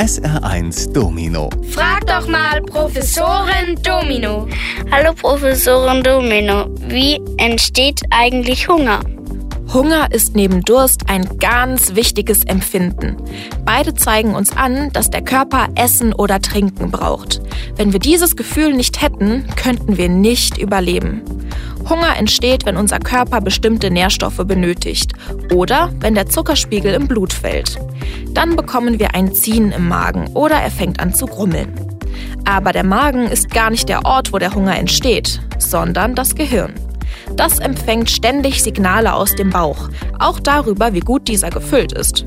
SR1 Domino. Frag doch mal Professorin Domino. Hallo Professorin Domino, wie entsteht eigentlich Hunger? Hunger ist neben Durst ein ganz wichtiges Empfinden. Beide zeigen uns an, dass der Körper Essen oder Trinken braucht. Wenn wir dieses Gefühl nicht hätten, könnten wir nicht überleben. Hunger entsteht, wenn unser Körper bestimmte Nährstoffe benötigt oder wenn der Zuckerspiegel im Blut fällt. Dann bekommen wir ein Ziehen im Magen oder er fängt an zu grummeln. Aber der Magen ist gar nicht der Ort, wo der Hunger entsteht, sondern das Gehirn. Das empfängt ständig Signale aus dem Bauch, auch darüber, wie gut dieser gefüllt ist.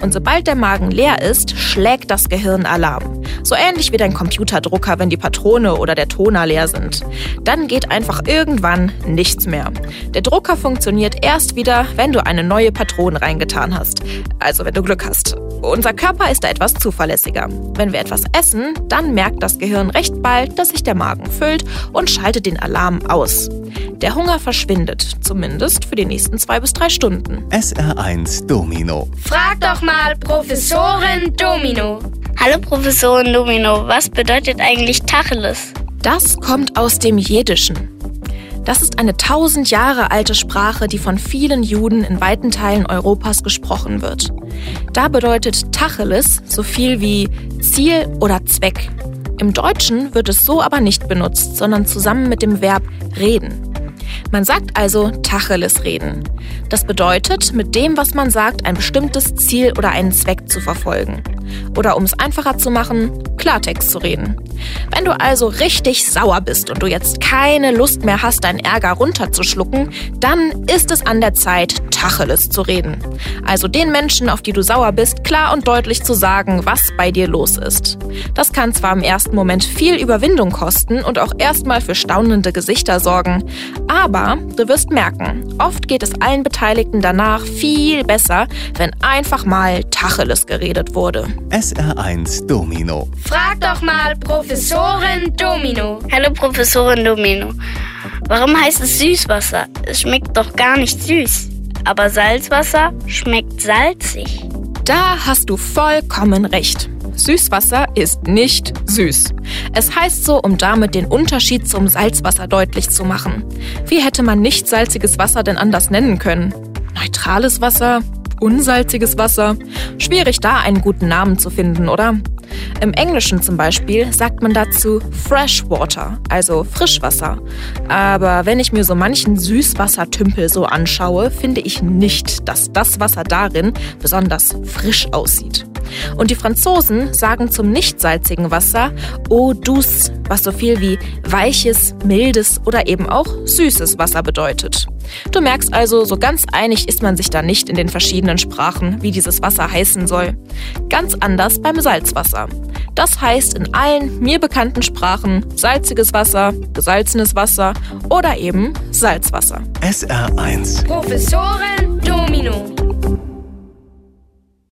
Und sobald der Magen leer ist, schlägt das Gehirn Alarm. So ähnlich wie dein Computerdrucker, wenn die Patrone oder der Toner leer sind. Dann geht einfach irgendwann nichts mehr. Der Drucker funktioniert erst wieder, wenn du eine neue Patrone reingetan hast. Also wenn du Glück hast. Unser Körper ist da etwas zuverlässiger. Wenn wir etwas essen, dann merkt das Gehirn recht bald, dass sich der Magen füllt und schaltet den Alarm aus. Der Hunger verschwindet, zumindest für die nächsten zwei bis drei Stunden. SR1 Domino. Frag doch mal Professorin Domino. Hallo Professorin Domino, was bedeutet eigentlich Tacheles? Das kommt aus dem Jiddischen. Das ist eine tausend Jahre alte Sprache, die von vielen Juden in weiten Teilen Europas gesprochen wird. Da bedeutet Tacheles so viel wie Ziel oder Zweck. Im Deutschen wird es so aber nicht benutzt, sondern zusammen mit dem Verb reden. Man sagt also Tacheles reden. Das bedeutet, mit dem, was man sagt, ein bestimmtes Ziel oder einen Zweck zu verfolgen. Oder um es einfacher zu machen, Klartext zu reden. Wenn du also richtig sauer bist und du jetzt keine Lust mehr hast, deinen Ärger runterzuschlucken, dann ist es an der Zeit, Tacheles zu reden. Also den Menschen, auf die du sauer bist, klar und deutlich zu sagen, was bei dir los ist. Das kann zwar im ersten Moment viel Überwindung kosten und auch erstmal für staunende Gesichter sorgen, aber du wirst merken, oft geht es allen Beteiligten danach viel besser, wenn einfach mal Tacheles geredet wurde. SR1 Domino. Frag doch mal Professorin Domino. Hallo Professorin Domino, warum heißt es Süßwasser? Es schmeckt doch gar nicht süß. Aber Salzwasser schmeckt salzig. Da hast du vollkommen recht. Süßwasser ist nicht süß. Es heißt so, um damit den Unterschied zum Salzwasser deutlich zu machen. Wie hätte man nicht salziges Wasser denn anders nennen können? Neutrales Wasser? Unsalziges Wasser? Schwierig da einen guten Namen zu finden, oder? Im Englischen zum Beispiel sagt man dazu Freshwater, also Frischwasser. Aber wenn ich mir so manchen Süßwassertümpel so anschaue, finde ich nicht, dass das Wasser darin besonders frisch aussieht. Und die Franzosen sagen zum nicht salzigen Wasser Eau douce, was so viel wie weiches, mildes oder eben auch süßes Wasser bedeutet. Du merkst also, so ganz einig ist man sich da nicht in den verschiedenen Sprachen, wie dieses Wasser heißen soll. Ganz anders beim Salzwasser. Das heißt in allen mir bekannten Sprachen salziges Wasser, gesalzenes Wasser oder eben Salzwasser. SR1 Professorin Domino.